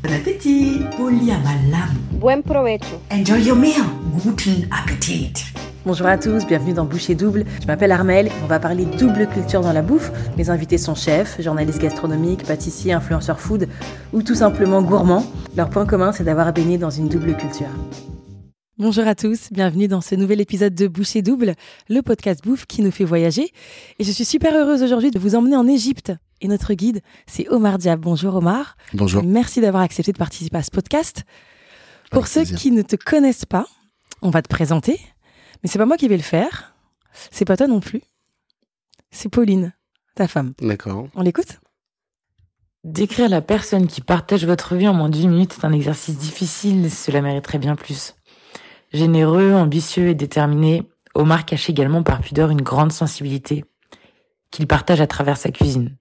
Bon appétit. Buen provecho. Enjoy your meal. Guten Appetit. Bonjour à tous, bienvenue dans Boucher Double. Je m'appelle Armel, on va parler double culture dans la bouffe. Mes invités sont chefs, journalistes gastronomiques, pâtissiers, influenceurs food ou tout simplement gourmands. Leur point commun, c'est d'avoir baigné dans une double culture. Bonjour à tous, bienvenue dans ce nouvel épisode de Boucher Double, le podcast bouffe qui nous fait voyager. Et je suis super heureuse aujourd'hui de vous emmener en Égypte. Et notre guide, c'est Omar Diab. Bonjour Omar. Bonjour. Merci d'avoir accepté de participer à ce podcast. Pour ceux qui ne te connaissent pas, on va te présenter. Mais c'est pas moi qui vais le faire. C'est pas toi non plus. C'est Pauline, ta femme. D'accord. On l'écoute Décrire la personne qui partage votre vie en moins d'une minute est un exercice difficile, cela mériterait bien plus. Généreux, ambitieux et déterminé, Omar cache également par pudeur une grande sensibilité qu'il partage à travers sa cuisine.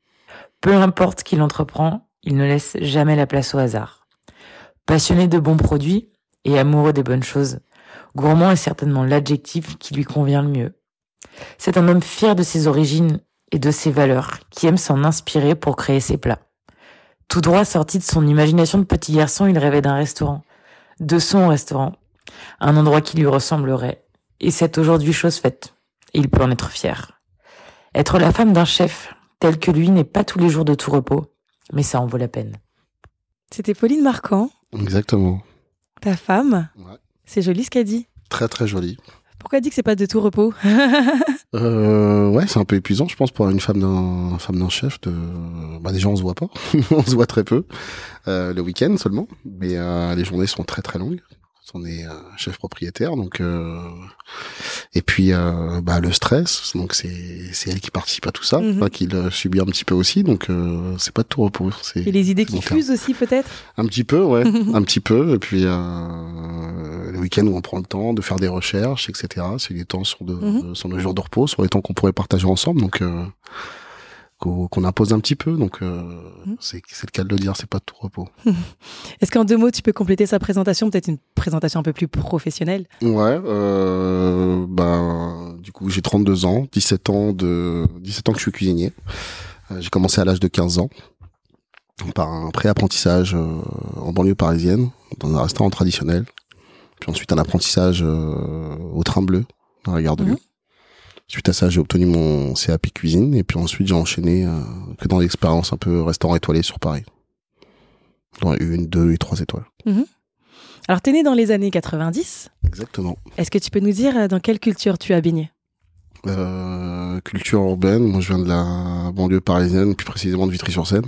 Peu importe qu'il entreprend, il ne laisse jamais la place au hasard. Passionné de bons produits et amoureux des bonnes choses, gourmand est certainement l'adjectif qui lui convient le mieux. C'est un homme fier de ses origines et de ses valeurs, qui aime s'en inspirer pour créer ses plats. Tout droit sorti de son imagination de petit garçon, il rêvait d'un restaurant, de son restaurant, un endroit qui lui ressemblerait. Et c'est aujourd'hui chose faite. Et il peut en être fier. Être la femme d'un chef tel que lui n'est pas tous les jours de tout repos, mais ça en vaut la peine. C'était Pauline Marquand. Exactement. Ta femme. Ouais. C'est joli ce qu'elle dit. Très très joli. Pourquoi elle dit que c'est pas de tout repos euh, Ouais, c'est un peu épuisant, je pense, pour une femme d'un femme d'un chef. De... Bah, déjà, on se voit pas, on se voit très peu. Euh, le week-end seulement, mais euh, les journées sont très très longues on est euh, chef propriétaire donc euh, et puis euh, bah le stress donc c'est c'est elle qui participe à tout ça mm qui le subit un petit peu aussi donc c'est pas de tout repos c'est et les idées qui fusent aussi peut-être? Un petit peu ouais un petit peu et puis le week-end où on prend le temps de faire des recherches etc c'est les temps sur de mhm. sur nos jours de repos sur les temps qu'on pourrait partager ensemble donc qu'on impose un petit peu. Donc, euh, mmh. c'est le cas de le dire, c'est pas de tout repos. Est-ce qu'en deux mots, tu peux compléter sa présentation, peut-être une présentation un peu plus professionnelle? Ouais, euh, bah, du coup, j'ai 32 ans, 17 ans de 17 ans que je suis cuisinier. Euh, j'ai commencé à l'âge de 15 ans par un pré-apprentissage euh, en banlieue parisienne, dans un restaurant traditionnel. Puis ensuite un apprentissage euh, au train bleu, dans la gare de Lyon. Mmh. Suite à ça, j'ai obtenu mon CAP cuisine et puis ensuite j'ai enchaîné euh, que dans l'expérience un peu restaurant étoilé sur Paris. Dans une, deux et trois étoiles. Mhm. Alors, tu es né dans les années 90. Exactement. Est-ce que tu peux nous dire euh, dans quelle culture tu as baigné? Euh, Culture urbaine. Moi, je viens de la banlieue parisienne, plus précisément de Vitry-sur-Seine.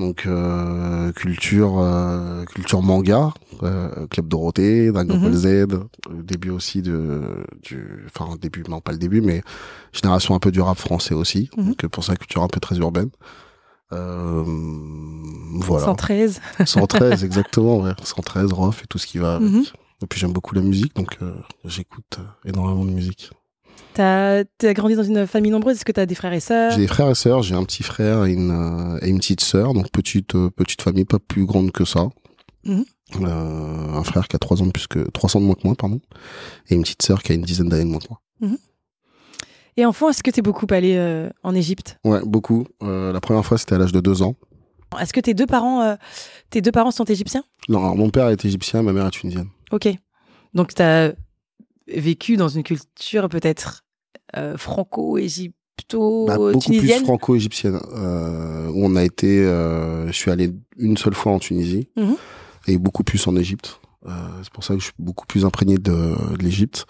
Donc euh, culture euh, culture manga, euh, Club Dorothée, Dragon Ball mhm. Z, début aussi de du enfin début non pas le début mais génération un peu du rap français aussi. Mhm. Donc pour ça culture un peu très urbaine. Euh, voilà. 113. 113 exactement, ouais. 113 Rof et tout ce qui va. Avec. Mhm. Et puis j'aime beaucoup la musique donc j'écoute énormément de musique. T'as as grandi dans une famille nombreuse. Est-ce que t'as des frères et sœurs? J'ai des frères et sœurs. J'ai un petit frère et une, euh, et une petite sœur. Donc petite euh, petite famille, pas plus grande que ça. Mhm. Euh, un frère qui a trois ans de plus que 300 de moins que moi, pardon, et une petite sœur qui a une dizaine d'années de moins que moi. Mhm. Et enfant, est-ce que t'es beaucoup allé en Égypte? Ouais, beaucoup. la première fois, c'était à l'âge de deux ans. Est-ce que tes deux parents, tes deux parents sont égyptiens? Non, alors mon père est égyptien, ma mère est tunisienne. Ok. Donc t'as vécu dans une culture peut-être euh, franco-égypto-tunisienne bah, Beaucoup plus franco-égyptienne. Euh, on a été, euh, je suis allé une seule fois en Tunisie mhm. et beaucoup plus en Égypte. Euh, c'est pour ça que je suis beaucoup plus imprégné de, de l'Égypte.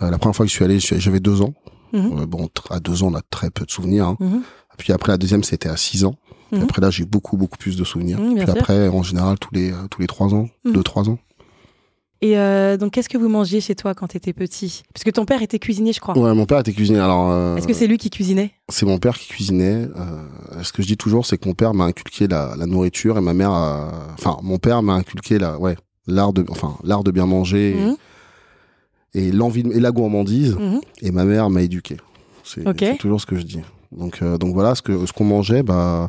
la première fois que je suis allé, j'avais deux ans. Mhm. bon, à deux ans, on a très peu de souvenirs. Hein. Mhm. Puis après, la deuxième, c'était à six ans. après là, j'ai beaucoup beaucoup plus de souvenirs. Puis après, en général, tous les tous les trois ans, deux trois ans. Et euh, donc, qu'est-ce que vous mangiez chez toi quand tu étais petit? Parce que ton père était cuisinier, je crois. Ouais, mon père était cuisinier. Alors, euh, est-ce que c'est lui qui cuisinait? C'est mon père qui cuisinait. Euh, ce que je dis toujours, c'est que mon père m'a inculqué la, la, nourriture et ma mère, a... enfin, mon père m'a inculqué la, ouais, l'art de, enfin, l'art de bien manger mhm. et, l'envie et la gourmandise. Mhm. Et ma mère m'a éduqué. C'est toujours ce que je dis. Donc, donc voilà, ce que ce qu'on mangeait, bah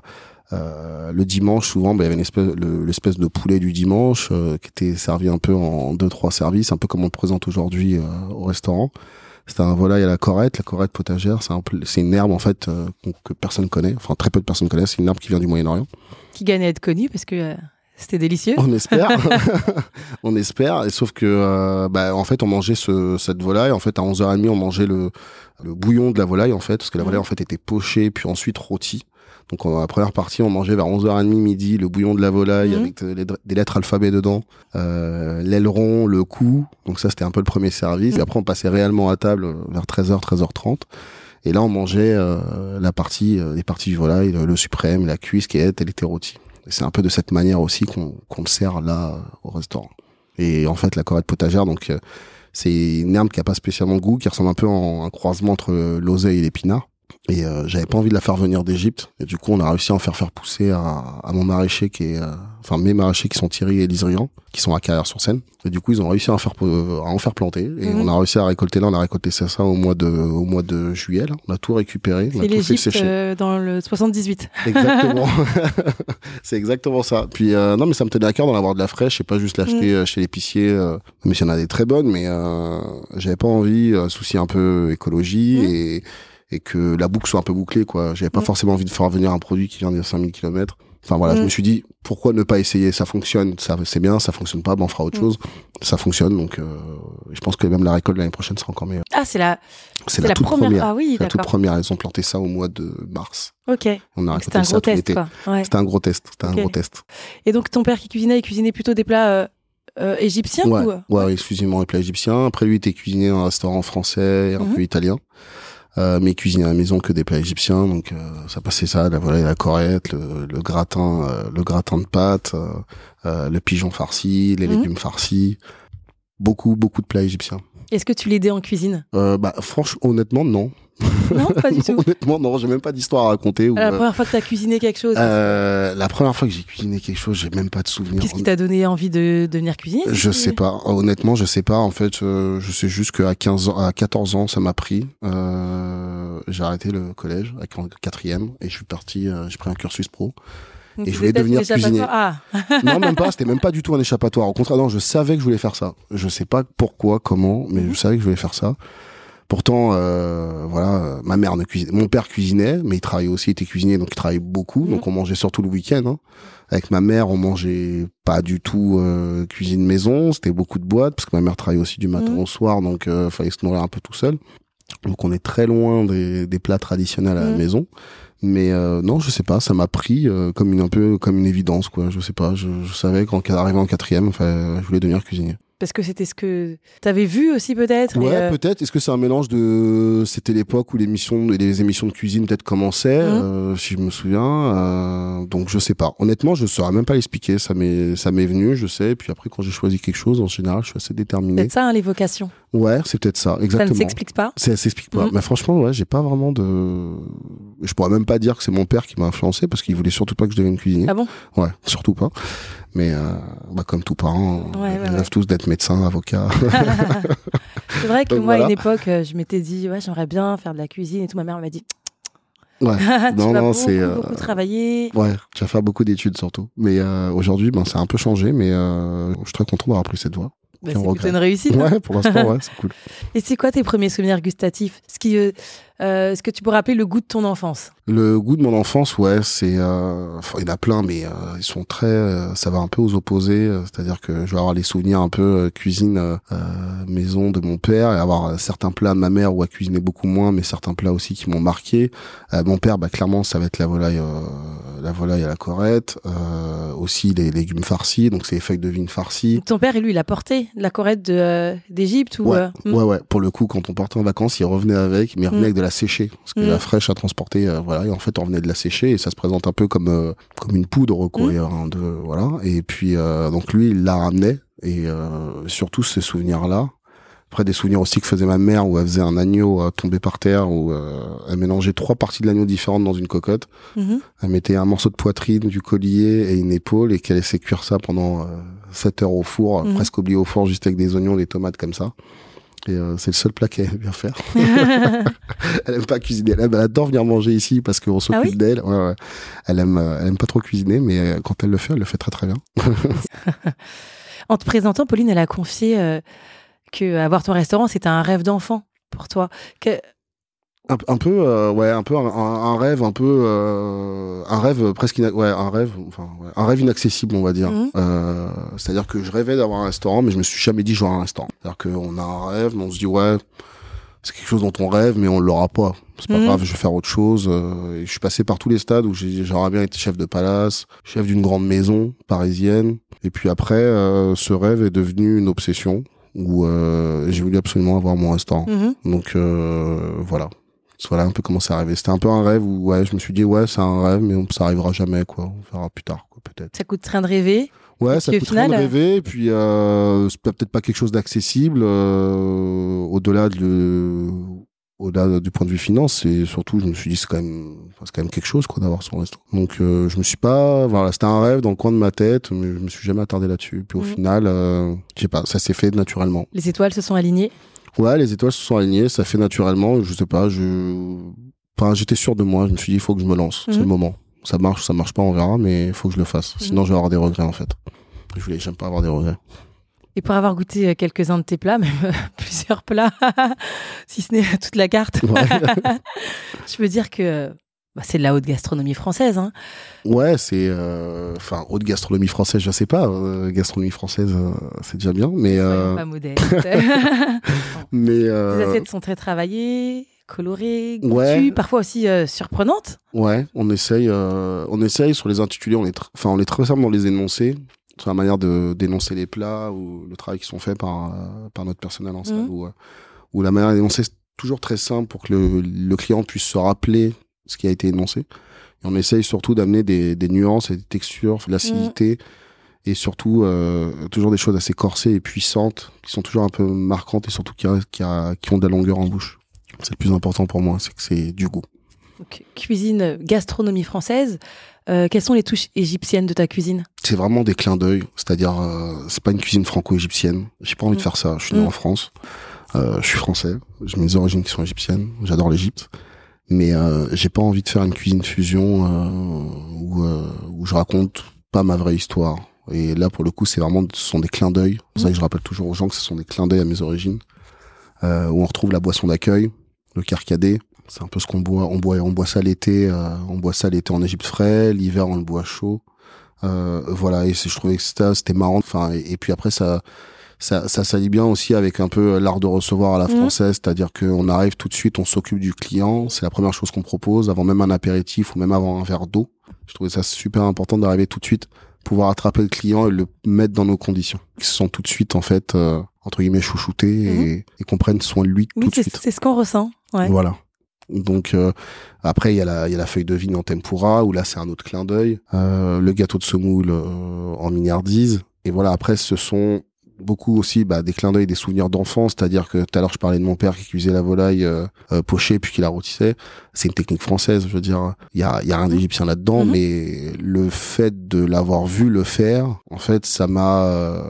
euh, le dimanche, souvent, bah, il y avait espèce, l'espèce de poulet du dimanche euh, qui était servi un peu en deux trois services, un peu comme on le présente aujourd'hui euh, au restaurant. C'était un volaille à la corette. La corette potagère, c'est, c'est une herbe en fait que personne connaît, enfin très peu de personnes connaissent. C'est une herbe qui vient du Moyen-Orient. Qui gagne à être connue parce que C'était délicieux. On espère. on espère. Et sauf que, euh, bah, en fait, on mangeait ce, cette volaille. En fait, à 11h30, on mangeait le, le bouillon de la volaille, en fait, parce que la Mhm. volaille, en fait, était pochée, puis ensuite rôtie. Donc, la première partie, on mangeait vers 11h30 midi le bouillon de la volaille Mhm. avec euh, les des lettres alphabet dedans, euh, l'aileron, le cou. Donc ça, c'était un peu le premier service. Mhm. Et après, on passait réellement à table euh, vers 13h, 13h30. Et là, on mangeait euh, la partie, euh, les parties du volaille, le, le suprême, la cuisse qui est, elle était rôtie. Et c'est un peu de cette manière aussi qu'on qu'on le sert là au restaurant. Et en fait, la corette potagère, donc euh, c'est une herbe qui a pas spécialement de goût, qui ressemble un peu en un croisement entre l'oseille et l'épinard. Et euh, j'avais pas envie de la faire venir d'Égypte. Et du coup, on a réussi à en faire faire pousser à, à mon maraîcher qui est, euh, enfin mes maraîchers qui sont Thierry et Lise Riant, qui sont à Carrière-sur-Seine. Et du coup, ils ont réussi à en faire euh, à en faire planter. Et Mhm. on a réussi à récolter là, on a récolté ça, ça au mois de au mois de juillet. Là. On a tout récupéré, on a tout fait sécher. euh, dans le 78. Exactement. c'est exactement ça. Puis euh, non, mais ça me tenait à cœur d'en avoir de la fraîche et pas juste l'acheter euh, chez l'épicier. Euh, même s'il y en a des très bonnes, mais euh, j'avais pas envie, euh, souci un peu écologie Mm. et et que la boucle soit un peu bouclée quoi. J'avais pas Mm. forcément envie de faire venir un produit qui vient de 5000 km. Enfin voilà, je Mm. me suis dit pourquoi ne pas essayer? Ça fonctionne, ça c'est bien, ça fonctionne pas, ben on fera autre Mm. chose. Ça fonctionne donc euh, je pense que même la récolte l'année prochaine sera encore meilleure. Ah, c'est la, C'est la, la toute première. première. Ah oui, la toute première, ils ont planté ça au mois de mars. Ok. On a C'était un gros test, l'été. quoi. Ouais. C'était un gros test. C'était Ok. un gros test. Et donc, ton père qui cuisinait, il cuisinait plutôt des plats euh, euh, égyptiens Ouais, ou... ouais, exclusivement les plats égyptiens. Après, lui, il était cuisiné dans un restaurant français et un Mhm. peu italien. Euh, mais il cuisinait à la maison que des plats égyptiens. Donc, euh, ça passait ça, la volaille, la corette, le, le gratin, euh, le gratin de pâtes, euh, euh, le pigeon farci, les Mhm. légumes farcis. Beaucoup, beaucoup de plats égyptiens. Est-ce que tu l'aidais en cuisine? Euh, bah, franchement, honnêtement, non. Non, pas du tout. honnêtement, non. J'ai même pas d'histoire à raconter. ou, La euh, première fois que tu as cuisiné quelque chose, euh, la première fois que j'ai cuisiné quelque chose, j'ai même pas de souvenir. qu'est-ce qui t'a donné envie de, de venir cuisiner Je sais pas. Honnêtement, je sais pas. En fait, euh, je sais juste qu'à 15 ans, à 14 ans, ça m'a pris. Euh, j'ai arrêté le collège avec en quatrième et je suis parti. j'ai pris un cursus pro. Donc, et je voulais devenir l'échappatoire. Ah, Non, même pas. C'était même pas du tout un échappatoire. Au contraire, non. Je savais que je voulais faire ça. Je sais pas pourquoi, comment, mais Mhm. je savais que je voulais faire ça. Pourtant, euh, voilà, ma mère ne cuisinait. Mon père cuisinait, mais il travaillait aussi, il était cuisinier, donc il travaillait beaucoup. Mhm. Donc on mangeait surtout le week-end. hein. Avec ma mère, on mangeait pas du tout euh, cuisine maison. C'était beaucoup de boîtes parce que ma mère travaillait aussi du matin Mhm. au soir, donc euh, fallait se nourrir un peu tout seul. Donc on est très loin des, des plats traditionnels à la Mhm. maison. Mais euh, non, je sais pas, ça m'a pris euh, comme une un peu comme une évidence quoi. Je sais pas, je, savais qu'en arrivant en quatrième, enfin, je voulais devenir cuisinier. Parce que c'était ce que t'avais vu aussi peut-être. Ouais, euh, peut-être. Est-ce que c'est un mélange de c'était l'époque où l'émission les émissions de cuisine peut-être commençaient, Mhm. euh, si je me souviens. euh, donc je sais pas. Honnêtement, je saurais même pas l'expliquer. Ça m'est ça m'est venu, je sais. Et puis après, quand j'ai choisi quelque chose, en général, je suis assez déterminé. peut-être ça, hein, les vocations. Ouais, c'est peut-être ça. Ça ne Exactement. s'explique pas. Ça s'explique pas. Mais franchement, ouais, j'ai pas vraiment de. Je pourrais même pas dire que c'est mon père qui m'a influencé parce qu'il voulait surtout pas que je devienne cuisinier. Ah bon? Ouais, surtout pas. Mais euh, bah, comme tout parent, Ouais, ouais, ils ouais. rêvent tous d'être médecin, avocat. C'est vrai que Donc moi, à une époque, euh, je m'étais dit, ouais, j'aimerais bien faire de la cuisine et tout. Ma mère m'a dit, ouais. tu Non, vas non, beaucoup, euh, beaucoup travailler. Ouais, tu vas faire beaucoup d'études surtout. Mais euh, aujourd'hui, ben, ça a un peu changé, mais euh, je suis très content d'avoir pris cette voie. Bah, c'est plutôt une réussite. hein. Ouais, pour l'instant, ouais, c'est cool. Et c'est quoi tes premiers souvenirs gustatifs? Ce qui, euh, euh, ce que tu peux rappeler le goût de ton enfance? Le goût de mon enfance, ouais, c'est, euh, enfin, il y en a plein, mais euh, ils sont très, euh, ça va un peu aux opposés. C'est-à-dire que je vais avoir les souvenirs un peu cuisine maison de mon père et avoir certains plats de ma mère où elle cuisinait beaucoup moins, mais certains plats aussi qui m'ont marqué. Euh, mon père, bah clairement, ça va être la volaille, euh, la volaille à la corette, euh, aussi les légumes farcis, donc c'est les feuilles de vigne farcies. Ton père, lui, il a porté la corette de, euh, d'Égypte ou Ouais, euh, hmm. ouais, ouais. Pour le coup, quand on partait en vacances, il revenait avec, mais il revenait Mm. avec de la séchée, parce que Mm. la fraîche à transporter, voilà. Et en fait, on revenait de la sécher et ça se présente un peu comme comme une poudre, quoi. Et, de voilà. Et puis donc lui, il la ramenait et surtout ces souvenirs-là. Après des souvenirs aussi que faisait ma mère où elle faisait un agneau euh, tombé par terre où euh, elle mélangeait trois parties de l'agneau différentes dans une cocotte. Mhm. Elle mettait un morceau de poitrine, du collier et une épaule et qu'elle laissait cuire ça pendant euh, 7 heures au four, Mhm. presque oublié au four, juste avec des oignons, des tomates comme ça. Et euh, c'est le seul plat qu'elle aime bien faire. elle aime pas cuisiner. Elle, adore venir manger ici parce qu'on s'occupe Ah oui d'elle. Ouais, ouais. Elle aime, euh, elle aime pas trop cuisiner, mais euh, quand elle le fait, elle le fait très très bien. En te présentant, Pauline, elle a confié euh, que avoir ton restaurant, c'était un rêve d'enfant pour toi. Que... un, un peu, euh, ouais, un peu un, un rêve, un peu, euh, un rêve presque, ina- ouais, un rêve, enfin, ouais, un rêve inaccessible, on va dire. Mhm. Euh, C'est-à-dire que je rêvais d'avoir un restaurant, mais je me suis jamais dit j'aurai un restaurant. C'est-à-dire qu'on a un rêve, mais on se dit ouais, c'est quelque chose dont on rêve, mais on l'aura pas. C'est pas Mhm. grave, je vais faire autre chose. et je suis passé par tous les stades où j'aurais bien été chef de palace, chef d'une grande maison parisienne. Et puis après, ce rêve est devenu une obsession où euh, j'ai voulu absolument avoir mon restaurant. Mhm. Donc euh, voilà. Voilà un peu comment c'est arrivé. C'était un peu un rêve où ouais, je me suis dit ouais, c'est un rêve, mais on- ça arrivera jamais quoi. On verra plus tard quoi, peut-être. Ça coûte train de rêver. Ouais, ça coûte rien de final, rêver. Et puis euh, c'est peut-être pas quelque chose d'accessible euh, au-delà de au-delà du point de vue finance. Et surtout, je me suis dit c'est quand même c'est quand même quelque chose quoi d'avoir son restaurant. Donc euh, je me suis pas voilà, c'était un rêve dans le coin de ma tête, mais je me suis jamais attardé là-dessus. Puis au Mhm. final, euh, je sais pas, ça s'est fait naturellement. Les étoiles se sont alignées? Ouais, les étoiles se sont alignées, ça fait naturellement. Je sais pas, je, enfin, j'étais sûr de moi. Je me suis dit, il faut que je me lance. C'est Mhm. le moment. Ça marche, ça marche pas, on verra, mais il faut que je le fasse. Mhm. Sinon, je vais avoir des regrets en fait. Je voulais, j'aime pas avoir des regrets. Et pour avoir goûté euh, quelques-uns de tes plats, même euh, plusieurs plats, si ce n'est toute la carte, je peux dire que bah, c'est de la haute gastronomie française. Hein. Ouais, c'est, euh, enfin, haute gastronomie française, je sais pas. euh, gastronomie française, euh, c'est déjà bien, mais, euh, pas modeste. mais, Les euh, assiettes sont très travaillées, colorées, Ouais. goûtues, parfois aussi euh, surprenantes. ouais, on essaye, euh, on essaye sur les intitulés, on est, enfin, on est très simple dans les énoncés. Sur la manière de d'énoncer les plats ou le travail qui sont faits par, euh, par notre personnel en salle Mhm. ou, euh, ou la manière d'énoncer c'est toujours très simple pour que le, le client puisse se rappeler ce qui a été énoncé. Et on essaye surtout d'amener des, des nuances et des textures, de l'acidité et surtout euh, toujours des choses assez corsées et puissantes qui sont toujours un peu marquantes et surtout qui, qui, a- qui ont de la longueur en bouche. C'est le plus important pour moi, c'est que c'est du goût. Donc, cuisine, gastronomie française. Euh, quelles sont les touches égyptiennes de ta cuisine C'est vraiment des clins d'œil, c'est-à-dire euh, c'est pas une cuisine franco-égyptienne. J'ai pas envie de Mm. faire ça. Je suis né Mm. en France, euh, je suis français, j'ai mes origines qui sont égyptiennes, j'adore l'Égypte, mais euh, j'ai pas envie de faire une cuisine fusion euh, où euh, où je raconte pas ma vraie histoire. Et là pour le coup c'est vraiment ce sont des clins d'œil. C'est ça que je rappelle toujours aux gens que ce sont des clins d'œil à mes origines. Euh, où on retrouve la boisson d'accueil, le carcadé. C'est un peu ce qu'on boit. On boit, on boit ça l'été. euh, on boit ça l'été en Égypte frais. L'hiver, on le boit chaud. Euh, voilà. Et je trouvais que c'était, c'était marrant. Enfin, et, et puis après, ça, ça, ça s'allie bien aussi avec un peu l'art de recevoir à la Mhm. française, c'est-à-dire qu'on arrive tout de suite, on s'occupe du client. C'est la première chose qu'on propose avant même un apéritif ou même avant un verre d'eau. Je trouvais ça super important d'arriver tout de suite, pouvoir attraper le client et le mettre dans nos conditions. Qu'ils se sentent tout de suite, en fait, euh, entre guillemets, chouchoutés et, et qu'on prenne soin de lui Oui, tout de suite. c'est ce qu'on ressent. Ouais. Voilà. Donc euh, après il y a la il y a la feuille de vigne en tempura où là c'est un autre clin d'œil, euh, le gâteau de semoule euh, en mignardise et voilà après ce sont beaucoup aussi bah, des clins d'œil des souvenirs d'enfance, c'est-à-dire que tout à l'heure je parlais de mon père qui cuisait la volaille euh, euh, pochée puis qui la rôtissait, c'est une technique française, je veux dire, il y a y a rien d'égyptien là-dedans Mhm. mais le fait de l'avoir vu le faire, en fait ça m'a euh,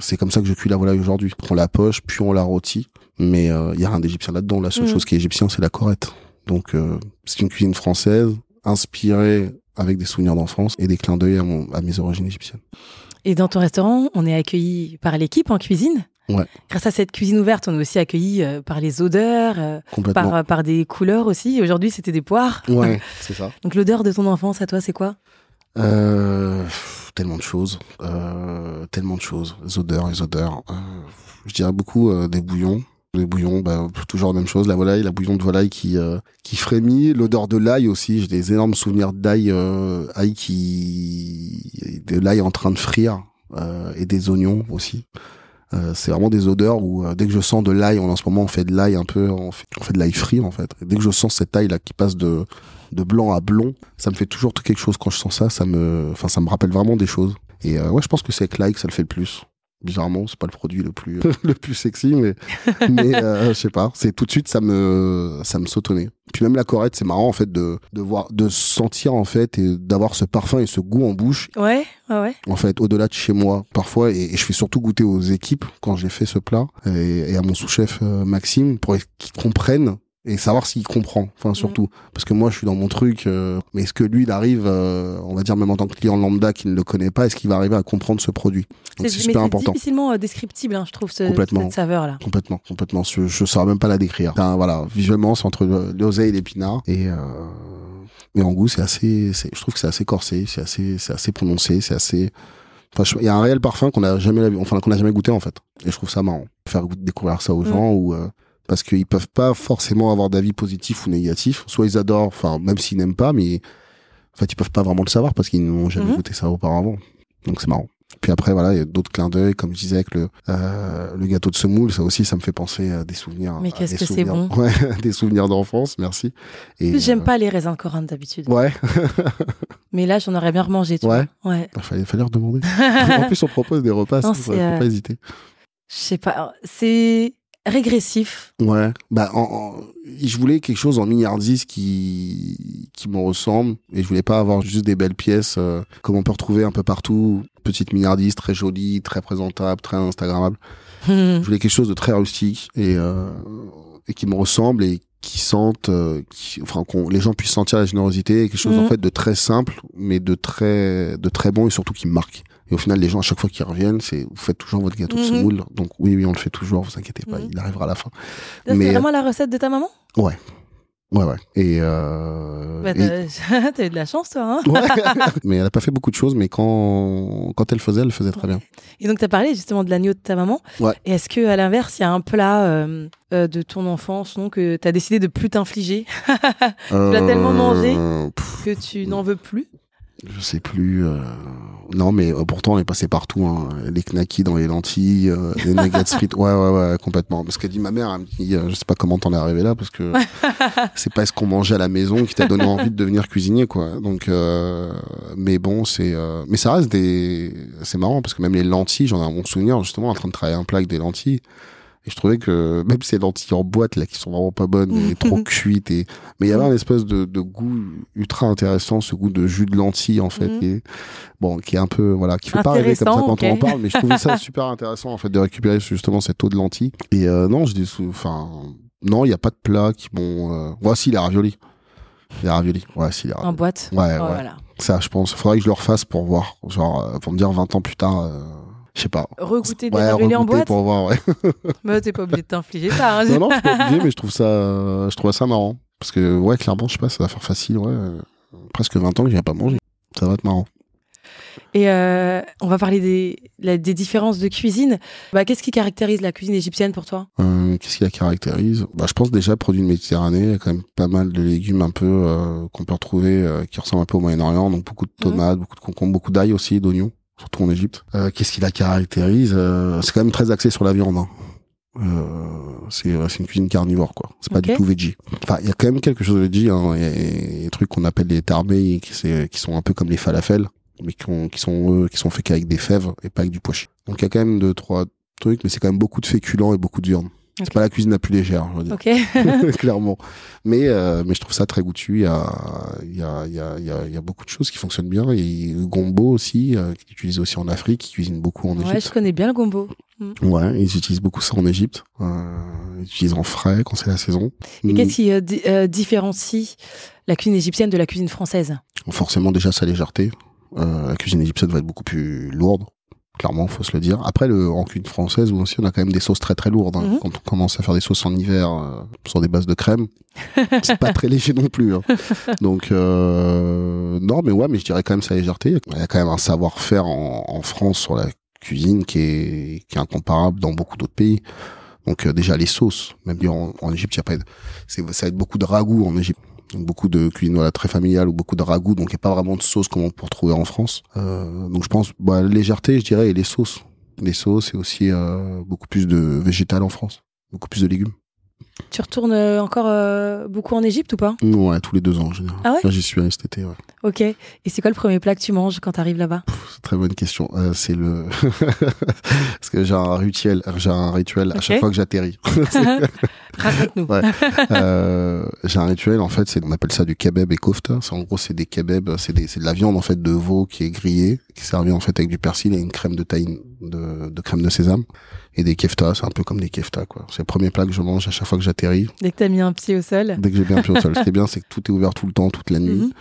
c'est comme ça que je cuis la volaille aujourd'hui. On la poche puis on la rôtit mais il y a rien d'égyptien là-dedans. La seule Mhm. chose qui est égyptien, c'est la corette. Donc euh, c'est une cuisine française inspirée avec des souvenirs d'enfance et des clins d'œil à, mon- à mes origines égyptiennes. Et dans ton restaurant, on est accueilli par l'équipe en cuisine? Ouais. Grâce à cette cuisine ouverte, on est aussi accueilli euh, par les odeurs, euh, par, par des couleurs aussi. Aujourd'hui, c'était des poires. Ouais, c'est ça. Donc l'odeur de ton enfance, à toi, c'est quoi? Euh, tellement de choses, euh, tellement de choses, les odeurs, les odeurs. Euh, je dirais beaucoup euh, des bouillons. Les bouillons, bah, toujours la même chose, la volaille, la bouillon de volaille qui euh, qui frémit, l'odeur de l'ail aussi. J'ai des énormes souvenirs d'ail, euh, ail qui, de l'ail en train de frire euh, et des oignons aussi. Euh, c'est vraiment des odeurs où euh, dès que je sens de l'ail, en ce moment on fait de l'ail un peu, on fait, on fait de l'ail frit en fait. Et dès que je sens cet ail là qui passe de de blanc à blond, ça me fait toujours quelque chose quand je sens ça. Ça me, enfin, ça me rappelle vraiment des choses. Et euh, ouais, je pense que c'est avec l'ail que ça le fait le plus. Bizarrement, c'est pas le produit le plus le plus sexy, mais mais euh, je sais pas. C'est tout de suite ça me ça me saute au nez. Puis même la corette, c'est marrant en fait de de voir de sentir en fait et d'avoir ce parfum et ce goût en bouche Ouais, ouais, ouais. en fait au-delà de chez moi parfois et, et je fais surtout goûter aux équipes quand j'ai fait ce plat et, et à mon sous-chef euh, Maxime pour qu'ils comprennent et savoir s'il comprend enfin Mhm. surtout parce que moi je suis dans mon truc euh, mais est-ce que lui il arrive euh, on va dire même en tant que client lambda qui ne le connaît pas est-ce qu'il va arriver à comprendre ce produit? C'est super important difficilement euh, descriptible, hein, je trouve, ce, cette saveur-là. complètement complètement je, je saurais même pas la décrire Enfin, voilà visuellement c'est entre le- l'oseille et l'épinard et euh, mais en goût c'est assez c'est- je trouve que c'est assez corsé c'est assez c'est assez prononcé c'est assez Enfin, il y a un réel parfum qu'on a jamais, enfin qu'on a jamais goûté en fait, et je trouve ça marrant. Faire découvrir ça aux Mm. gens ou euh, parce qu'ils peuvent pas forcément avoir d'avis positif ou négatif. Soit ils adorent, enfin même s'ils n'aiment pas, mais en fait ils peuvent pas vraiment le savoir parce qu'ils n'ont jamais Mhm. goûté ça auparavant. Donc c'est marrant. Puis après voilà, il y a d'autres clins d'œil, comme je disais avec le euh, le gâteau de semoule, ça aussi ça me fait penser à des souvenirs. Mais qu'est-ce que c'est bon. Ouais, des souvenirs d'enfance, merci. Et En plus, J'aime euh, pas les raisins Corinthe d'habitude. Ouais, Mais là, j'en aurais bien remangé, tu Ouais. vois. Ouais. il fallait, fallait redemander. en plus on propose des repas, Non, ça, faut euh, pas hésiter. Je sais pas. C'est régressif. Ouais, bah en, en- je voulais quelque chose en milliardise qui qui me ressemble et je voulais pas avoir juste des belles pièces euh, comme on peut retrouver un peu partout, petite milliardise très jolie, très présentable, très instagrammable. Je voulais quelque chose de très rustique et euh, et qui me ressemble et qui sente euh, qui enfin qu'on les gens puissent sentir la générosité et quelque chose Mhm. en fait de très simple mais de très de très bon et surtout qui marque. Et au final, les gens, à chaque fois qu'ils reviennent, c'est vous faites toujours votre gâteau de Mhm. semoule. Donc oui, oui, on le fait toujours. Vous inquiétez pas, Mhm. il arrivera à la fin. C'est Mais- vraiment la recette de ta maman? Ouais, ouais. Et, euh, bah, T'as t'as eu de la chance, toi. Hein Ouais. mais elle a pas fait beaucoup de choses, mais quand quand elle faisait, elle faisait très bien. Et donc, tu as parlé justement de l'agneau de ta maman. Ouais. Et est-ce que à l'inverse, il y a un plat euh, euh, de ton enfance non, que tu as décidé de plus t'infliger, Tu l'as tellement mangé Euh, que tu n'en veux plus? Je sais plus. euh, Non, mais euh, pourtant on est passé partout. Hein. Les knackis dans les lentilles, euh, les nuggets frites. Ouais, ouais, ouais, complètement. Parce qu'elle dit ma mère, elle me dit, euh, je sais pas comment t'en es arrivé là, parce que c'est pas ce qu'on mangeait à la maison qui t'a donné envie de devenir cuisinier, quoi. Donc, euh, mais bon, c'est, euh, mais ça reste des, c'est marrant parce que même les lentilles, j'en ai un bon souvenir justement en train de travailler un plat avec des lentilles. Et je trouvais que même ces lentilles en boîte là qui sont vraiment pas bonnes et trop cuites et mais il y avait un espèce de, de goût ultra intéressant ce goût de jus de lentilles en fait Mhm. et bon qui est un peu voilà qui fait pas rêver comme ça quand on en parle mais je trouvais ça super intéressant en fait de récupérer justement cette eau de lentilles. Et euh, non je dis enfin non il y a pas de plat qui m'ont euh... voici les raviolis les raviolis ouais si les en raviolis boîte. Ouais ouais. Oh, Voilà. ça je pense faudrait que je le refasse pour voir genre euh, pour me dire 20 ans plus tard euh, je sais pas Regoûter des ouais, en boîte pour voir ouais Mais t'es pas obligé de t'infliger ça. hein. non, non, je suis pas obligé, mais je trouve ça, je trouve ça marrant. Parce que, ouais, clairement, je sais pas, ça va faire facile, ouais. presque 20 ans que j'ai pas mangé. Ça va être marrant. Et euh, on va parler des, la- des différences de cuisine. Bah, Qu'est-ce qui caractérise la cuisine égyptienne pour toi? Euh, Qu'est-ce qui la caractérise? Bah, Je pense déjà, produit de Méditerranée, il y a quand même pas mal de légumes un peu euh, qu'on peut retrouver, qui ressemblent un peu au Moyen-Orient. Donc beaucoup de tomates, beaucoup de concombres, beaucoup d'ail aussi, d'oignons, surtout en Égypte. Euh, Qu'est-ce qui la caractérise Euh, C'est quand même très axé sur la viande. Hein. Euh, c'est euh, c'est une cuisine carnivore quoi c'est pas du tout veggie enfin il y a quand même quelque chose de veggie hein. il y a des trucs qu'on appelle les tarbés qui, sont un peu comme les falafels mais qui, ont- qui sont eux, qui sont faits qu'avec des fèves et pas avec du pois chiche donc il y a quand même deux trois trucs mais c'est quand même beaucoup de féculents et beaucoup de viande Ok. c'est pas la cuisine la plus légère je veux dire Ok. clairement mais euh, mais je trouve ça très goûtu il y a il y a il y a il y a, beaucoup de choses qui fonctionnent bien et le gombo aussi euh, qui est utilisé aussi en Afrique qui cuisine beaucoup en ouais, je Égypte connais bien le gombo. ouais ils utilisent beaucoup ça en Égypte euh, ils utilisent en frais quand c'est la saison Et Mm. qu'est-ce qui euh, di- euh, différencie la cuisine égyptienne de la cuisine française? Forcément déjà sa légèreté. Euh, la cuisine égyptienne va être beaucoup plus lourde, clairement, faut se le dire. Après, le, en cuisine française, où aussi on a quand même des sauces très très lourdes. hein. Mhm. Quand on commence à faire des sauces en hiver euh, sur des bases de crème, c'est pas très léger non plus. hein. Donc euh, non, mais ouais, mais je dirais quand même sa légèreté. Il y a quand même un savoir-faire en, en France sur la cuisine qui est, qui est incomparable dans beaucoup d'autres pays. Donc euh, déjà les sauces, même bien en, en Égypte, il c'est, ça va être beaucoup de ragoût en Égypte. Donc beaucoup de cuisine très familiale ou beaucoup de ragoût, donc il n'y a pas vraiment de sauce comme on peut retrouver en France. Euh, donc je pense, bah, légèreté, je dirais, et les sauces. Les sauces et aussi euh, beaucoup plus de végétal en France, beaucoup plus de légumes. Tu retournes euh, encore euh, beaucoup en Égypte ou pas? Ouais, tous les deux ans en général. Ah ouais? Là, j'y suis allé cet été. Ouais. Ok. Et c'est quoi le premier plat que tu manges quand tu arrives là-bas très bonne question. Euh, c'est le parce que j'ai un rituel, j'ai un rituel à chaque fois que j'atterris. Raconte-nous. Ouais. Euh, j'ai un rituel en fait, c'est on appelle ça du kebab et kofta. C'est en gros c'est des kebabs, c'est des c'est de la viande en fait de veau qui est grillée, qui est servie en fait avec du persil et une crème de tahine, de, de crème de sésame et des kefta. C'est un peu comme des kefta quoi. C'est le premier plat que je mange à chaque fois que j'atterris. Dès que t'as mis un pied au sol. Dès que j'ai bien un pied au sol. Ce qui est bien, c'est que tout est ouvert tout le temps, toute la nuit. Mhm.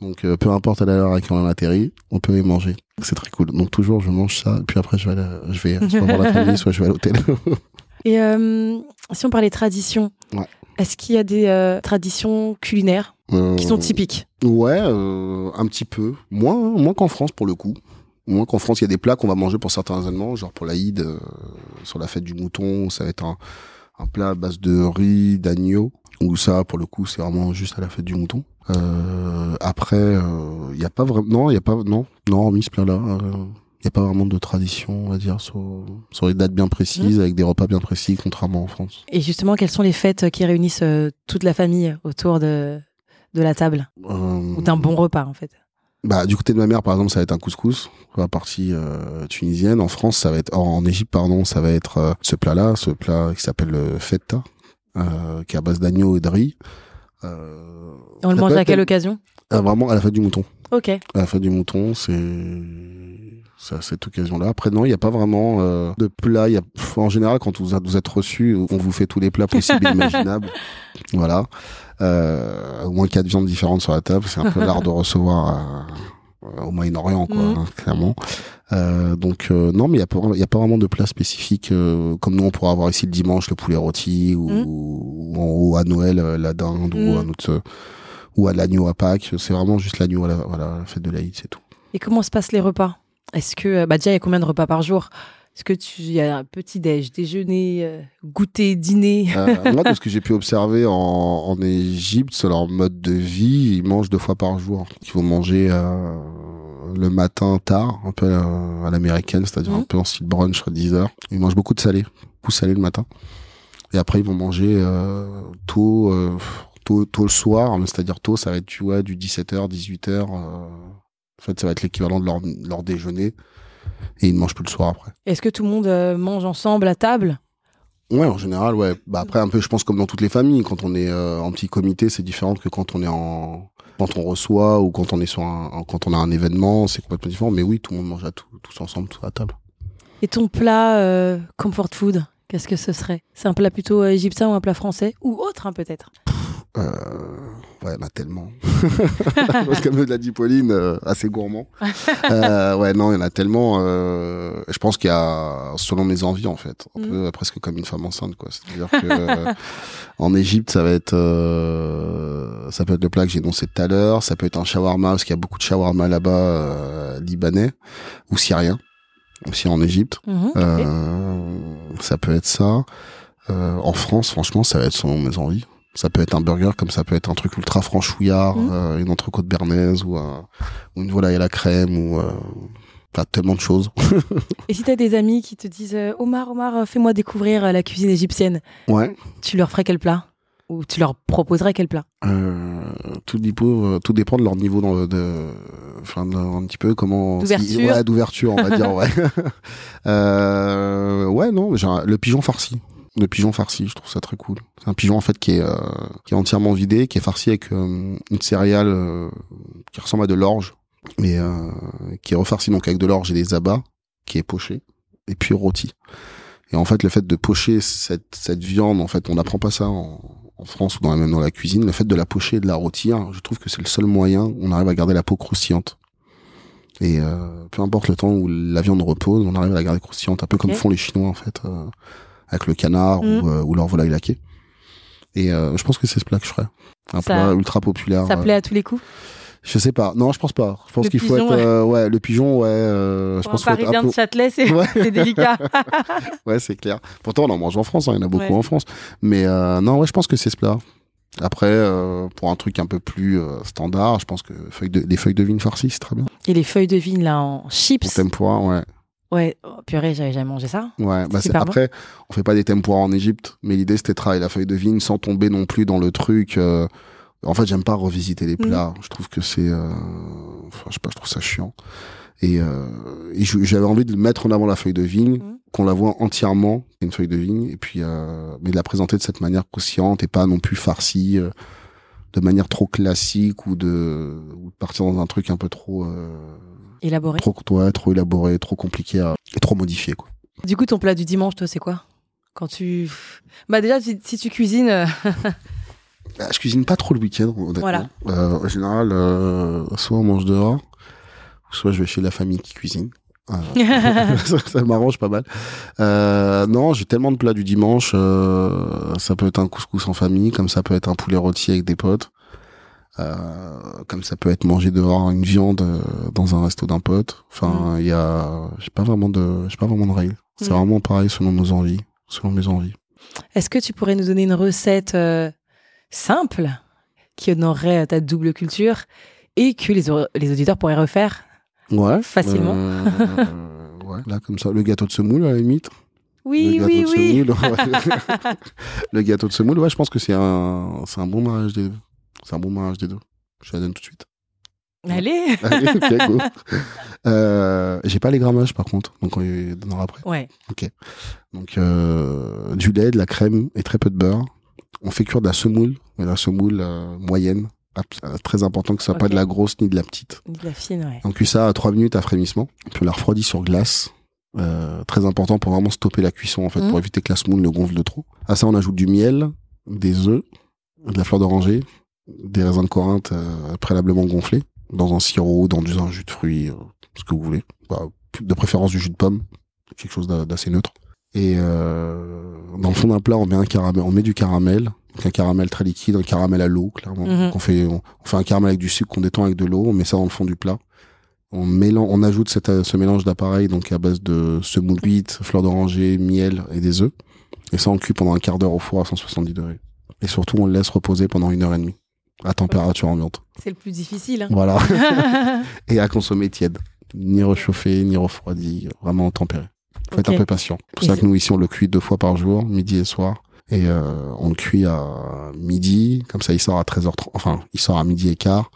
Donc euh, peu importe à l'heure à laquelle on atterrit, on peut y manger. C'est très cool. Donc toujours je mange ça, puis après je vais, je vais soit voir la famille, soit je vais à l'hôtel. Et euh, si on parlait tradition, Ouais. est-ce qu'il y a des euh, traditions culinaires qui sont typiques? Ouais, un petit peu. Moins, moins qu'en France pour le coup. Moins qu'en France, il y a des plats qu'on va manger pour certains événements, genre pour l'Aïd, euh, sur la fête du mouton, ça va être un, un plat à base de riz, d'agneau, ou ça, pour le coup, c'est vraiment juste à la fête du mouton. Euh, après, il n'y a pas vraiment, non, il y a pas, non, non, hormis ce plat-là, il n'y a pas vraiment de tradition, on va dire, sur, sur les dates bien précises, avec des repas bien précis, contrairement en France. Et justement, quelles sont les fêtes qui réunissent euh, toute la famille autour de, de la table? Euh, Ou d'un bon repas, en fait Bah, du côté de ma mère, par exemple, ça va être un couscous, la partie euh, tunisienne. En France, ça va être, en, Égypte, pardon, ça va être euh, ce plat-là, ce plat qui s'appelle le feta, euh, qui est à base d'agneau et de riz. Euh, On le mange à quelle occasion? Euh, Vraiment à la fête du mouton. Ok. À la fête du mouton, c'est c'est à cette occasion-là. Après, non, il n'y a pas vraiment euh, de plat. Il Y a... En général, quand vous, êtes- vous êtes reçu, on vous fait tous les plats possibles et imaginables. Voilà. Euh, au moins quatre viandes différentes sur la table. C'est un peu l'art de recevoir euh, au Moyen-Orient, quoi, hein, clairement. Euh, donc, euh, non, mais il n'y a, pas- y a pas vraiment de plat spécifique euh, comme nous, on pourrait avoir ici le dimanche le poulet rôti ou, Mhm. ou, ou à Noël la dinde ou un autre... ou à l'agneau à Pâques, c'est vraiment juste l'agneau à la, voilà, la fête de l'Aïd, c'est tout. Et comment se passent les repas? Est-ce que, euh, bah déjà, il y a combien de repas par jour? Est-ce que tu y a un petit déj, déjeuner, euh, goûter, dîner? Euh, moi, de ce que j'ai pu observer en, en Égypte, c'est leur mode de vie. Ils mangent deux fois par jour. Ils vont manger euh, le matin tard, un peu à l'américaine, c'est-à-dire Mhm. un peu en style brunch à 10 heures. Ils mangent beaucoup de salé, beaucoup salé le matin. Et après, ils vont manger euh, tôt, tôt, tôt le soir, c'est-à-dire tôt, ça va être tu vois, du 17h, 18h. euh, en fait, ça va être l'équivalent de leur, leur déjeuner. Et ils ne mangent plus le soir après. Est-ce que tout le monde euh, mange ensemble à table? Ouais, en général, ouais. Bah après, un peu, je pense comme dans toutes les familles, quand on est euh, en petit comité, c'est différent que quand on est en quand on reçoit ou quand on est sur un quand on a un événement, c'est complètement différent. Mais oui, tout le monde mange à tout, tous ensemble, tous à table. Et ton plat euh, comfort food, qu'est-ce que ce serait? C'est un plat plutôt égyptien ou un plat français? Ou autre, hein, peut-être? Euh, ouais, il y en a tellement. Parce que comme l'a dit Pauline, euh, assez gourmand. Euh, ouais, non, il y en a tellement. Euh, je pense qu'il y a, selon mes envies, en fait, un Mhm. peu euh, presque comme une femme enceinte, quoi. C'est-à-dire que euh, en Égypte, ça va être, euh, ça peut être le plat que j'ai énoncé tout à l'heure. Ça peut être un shawarma, parce qu'il y a beaucoup de shawarma là-bas, euh, libanais ou syriens, aussi en Égypte. Mhm. Euh, ça peut être ça. Euh, en France, franchement, ça va être selon mes envies. Ça peut être un burger, comme ça peut être un truc ultra franchouillard, Mhm. euh, une entrecôte bernaise ou, un- ou une volaille à la crème ou euh, enfin, tellement de choses. Et si t'as des amis qui te disent euh, Omar, Omar, euh, fais-moi découvrir euh, la cuisine égyptienne, Ouais. tu leur ferais quel plat? Ou tu leur proposerais quel plat? Euh, tout, dépend, euh, tout dépend de leur niveau dans, de, enfin, de- un petit peu comment. D'ouverture. ouais, d'ouverture, on va dire, ouais. euh, ouais, non, un- le pigeon farci. Le pigeon farci, je trouve ça très cool. C'est un pigeon en fait qui est, euh, qui est entièrement vidé, qui est farci avec euh, une céréale euh, qui ressemble à de l'orge, mais euh, qui est refarci donc avec de l'orge et des abats, qui est poché et puis rôti. Et en fait, le fait de pocher cette, cette viande, en fait, on n'apprend pas ça en, en France ou dans, même dans la cuisine. Le fait de la pocher et de la rôtir, je trouve que c'est le seul moyen où on arrive à garder la peau croustillante. Et euh, peu importe le temps où la viande repose, on arrive à la garder croustillante, un peu comme font les Chinois en fait, euh, avec le canard ou, euh, ou leur volaille laquée. Et euh, je pense que c'est ce plat que je ferais. Un Ça- plat ultra populaire. Ça euh, plaît à tous les coups je sais pas. Non, je pense pas. Je pense qu'il faut être. ouais. euh, ouais, le pigeon, ouais. euh, je pense peu. de Châtelet, c'est Ouais. délicat. Ouais, c'est clair. Pourtant, on en mange en France, hein, il y en a beaucoup Ouais. en France. Mais euh, non, ouais, je pense que c'est ce plat. Après, pour un truc un peu plus standard, je pense que feuilles de, les feuilles de vigne farcies, c'est très bien. Et les feuilles de vigne, là, en chips. tempura, ouais. Ouais, oh, purée, j'avais jamais mangé ça. Ouais, bah c'est, super bon. après, on fait pas des tempura en Égypte, mais l'idée c'était de travailler la feuille de vigne sans tomber non plus dans le truc. euh, En fait, j'aime pas revisiter les plats. Je trouve que c'est, euh, enfin, je sais pas, je trouve ça chiant. Et, euh, et j'avais envie de mettre en avant la feuille de vigne Mhm. qu'on la voit entièrement, une feuille de vigne, et puis euh, mais de la présenter de cette manière consciente et pas non plus farcie, euh, de manière trop classique ou de, ou de partir dans un truc un peu trop euh, Élaboré. trop ouais, trop élaboré, trop compliqué à- et trop modifié quoi. Du coup, ton plat du dimanche, toi, c'est quoi? Quand tu. Bah, déjà, si, si tu cuisines. euh, Bah, je cuisine pas trop le week-end, honnêtement. Voilà. Euh, en général, euh, soit on mange dehors, soit je vais chez la famille qui cuisine. Euh, ça, ça m'arrange pas mal. Euh, non, j'ai tellement de plats du dimanche. euh, ça peut être un couscous en famille, comme ça peut être un poulet rôti avec des potes, comme ça peut être manger dehors une viande euh, dans un resto d'un pote. Enfin, il y a, j'ai pas vraiment de, j'ai pas vraiment de règles. C'est Mm. vraiment pareil selon nos envies, selon mes envies. Est-ce que tu pourrais nous donner une recette euh, simple qui honorerait ta double culture et que les, au- les auditeurs pourraient refaire Ouais. Facilement. Euh, ouais, là, comme ça. Le gâteau de semoule, à la limite. Oui, le oui, gâteau de oui. semoule, ouais. le gâteau de semoule, ouais, je pense que c'est un, c'est un bon mariage des deux. C'est un bon mariage des deux. Je la donne tout de suite. Allez Allez, ok, go. Euh, j'ai pas les grammages, par contre. Donc, on les donnera après. Ouais. Donc, euh, du lait, de la crème et très peu de beurre. On fait cuire de la semoule, mais la semoule euh, moyenne. Très important que ce soit pas Ok. de la grosse ni de la petite. De la fine, ouais. On cuit ça à 3 minutes à frémissement. Puis on la refroidit sur glace. Très important pour vraiment stopper la cuisson, en fait, pour éviter que la semoule ne gonfle de trop. À ça, on ajoute du miel, des œufs, de la fleur d'oranger, des raisins de Corinthe euh, préalablement gonflés, dans un sirop, dans du un jus de fruits, euh, ce que vous voulez. Bah, de préférence du jus de pomme, quelque chose d'a- d'assez neutre. Et euh, dans le fond d'un plat, on met un caramel, on met du caramel, donc un caramel très liquide, un caramel à l'eau, clairement. Donc on fait, on, on fait un caramel avec du sucre qu'on détend avec de l'eau, on met ça dans le fond du plat. On mélange, on ajoute cette, ce mélange d'appareils donc à base de semoule cuite, fleur d'oranger, miel et des œufs. Et ça, on cuit pendant un quart d'heure au four à 170 degrés. Et surtout, on le laisse reposer pendant une heure et demie à température ambiante. C'est le plus difficile. hein. Voilà. et à consommer tiède. Ni réchauffé, ni refroidi, vraiment tempéré. Faut être un peu patient. C'est pour ça que nous, ici, on le cuit deux fois par jour, midi et soir. Et euh, on le cuit à midi, comme ça il sort à 13h30, enfin, il sort à midi et quart.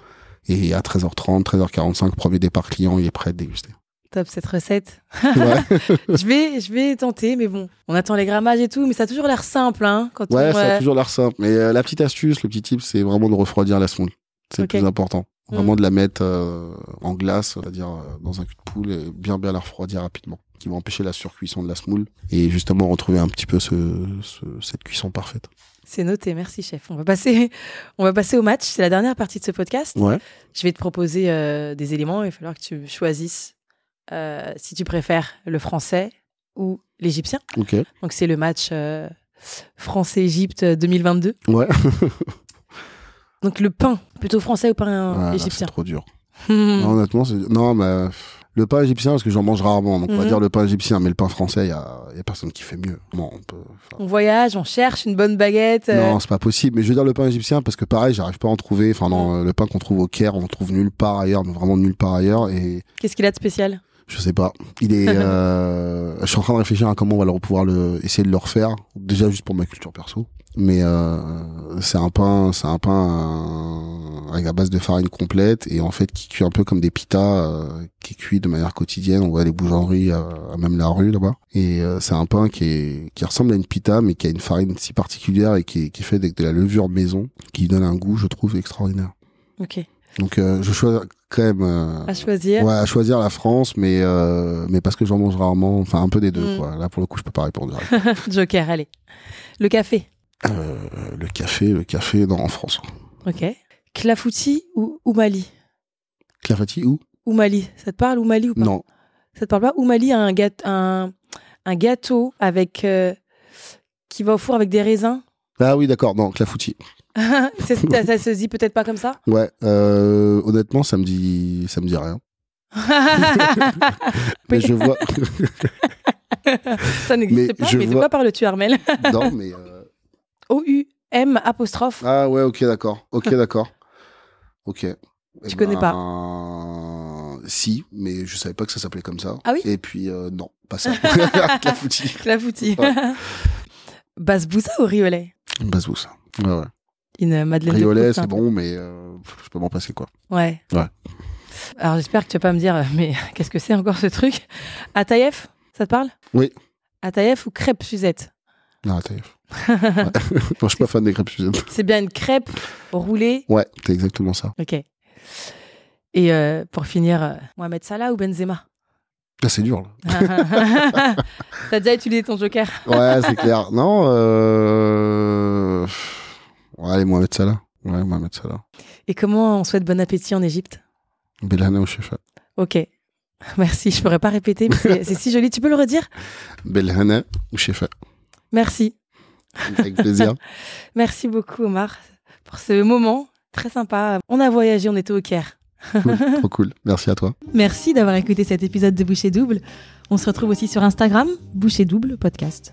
Et à 13h30, 13h45, premier départ client, il est prêt à déguster. Top cette recette. Ouais, je vais, je vais tenter, mais bon, on attend les grammages et tout, mais ça a toujours l'air simple, hein, quand ouais on, ça a euh, toujours l'air simple. Mais euh, la petite astuce, le petit tip, c'est vraiment de refroidir la semoule. C'est le plus important. Mm. Vraiment de la mettre euh, en glace, c'est-à-dire dans un cul de poule, et bien bien la refroidir rapidement, qui va empêcher la surcuisson de la semoule et justement retrouver un petit peu ce, ce- cette cuisson parfaite. C'est noté, merci chef. On va passer, on va passer au match. C'est la dernière partie de ce podcast. Ouais. Je vais te proposer euh, des éléments. Il va falloir que tu choisisses euh, si tu préfères le français ou l'égyptien. Donc c'est le match euh, France-Égypte 2022. Ouais. Donc le pain, plutôt français ou pain Ouais, là, c'est égyptien trop dur. Hmm. Non, honnêtement, c'est non, mais euh, le pain égyptien parce que j'en mange rarement, donc on va Mhm. dire le pain égyptien, mais le pain français, il y a, personne qui fait mieux. On peut. enfin, On voyage, on cherche une bonne baguette. euh, Non, c'est pas possible. Mais je veux dire le pain égyptien parce que pareil, j'arrive pas à en trouver. Enfin, non, euh, le pain qu'on trouve au Caire, on le trouve nulle part ailleurs, mais vraiment nulle part ailleurs. Et Qu'est-ce qu'il a de spécial? Je sais pas. Il est. euh, je suis en train de réfléchir à comment on va le- pouvoir le essayer de le refaire. Déjà juste pour ma culture perso. Mais euh, c'est un pain, c'est un pain euh, avec la base de farine complète et en fait qui cuit un peu comme des pitas, euh, qui cuit de manière quotidienne. On voit les boulangeries à, à même la rue là-bas. Et euh, c'est un pain qui est qui ressemble à une pita mais qui a une farine si particulière et qui est, qui est fait avec de la levure maison, qui donne un goût, je trouve, extraordinaire. Ok. Donc euh, je choisis quand même. euh, À choisir. Ouais, à choisir la France, mais euh, mais parce que j'en mange rarement, enfin un peu des deux. Mm. Quoi. Là pour le coup, je peux pas répondre. Joker, allez. Le café. Le café, le café, non, en France. Ok. Clafoutis ou Oumali Clafati ou? Oumali, ça te parle Oumali ou pas? Non. Ça te parle pas? Oumali a un, gâte- un, un gâteau avec qui va au four avec des raisins? Ah oui, d'accord. Non, clafoutis. Ça, ça se dit peut-être pas comme ça? Ouais. Euh, honnêtement, ça me dit, ça me dit rien. Mais je vois. Ça n'existe pas, je mais de vois- quoi parles-tu, Armel? Non, mais. euh, O-U-M apostrophe. Ah ouais, ok, d'accord. Ok, d'accord. Ok. Eh Tu connais pas pas Si, mais je savais pas que ça s'appelait comme ça. Ah oui? Et puis euh, non, pas ça. clafoutis. Clafoutis. Ouais. Basbousa ou riolet? Basbous. ça. Ouais, ouais. Une madeleine de Riolet, c'est bon, mais euh, je peux m'en passer quoi. Ouais. Ouais. Alors j'espère que tu vas pas me dire, euh, mais qu'est-ce que c'est encore ce truc? Ataïef, ça te parle? Oui. À Taïef ou crêpe Suzette? Non, à Taïef. Ouais. Moi, je suis pas fan des crêpes Suzette. C'est bien une crêpe roulée? Ouais, c'est exactement ça. Ok. Et euh, pour finir, Mohamed Salah ou Benzema? Là, c'est dur. Là. T'as déjà utilisé ton joker? Ouais, c'est clair. Non, euh... Ouais, allez, Mohamed Salah. Ouais, Mohamed Salah. Et comment on souhaite bon appétit en Égypte? Belhana ou Shefa. Ok. Merci, je pourrais pas répéter, mais c'est- si joli. Tu peux le redire? Belhana ou Shefa. Merci. Avec plaisir. Merci beaucoup, Omar, pour ce moment très sympa. On a voyagé, on était au Caire. Cool, trop cool. Merci à toi. Merci d'avoir écouté cet épisode de Boucher Double. On se retrouve aussi sur Instagram, Boucher Double Podcast.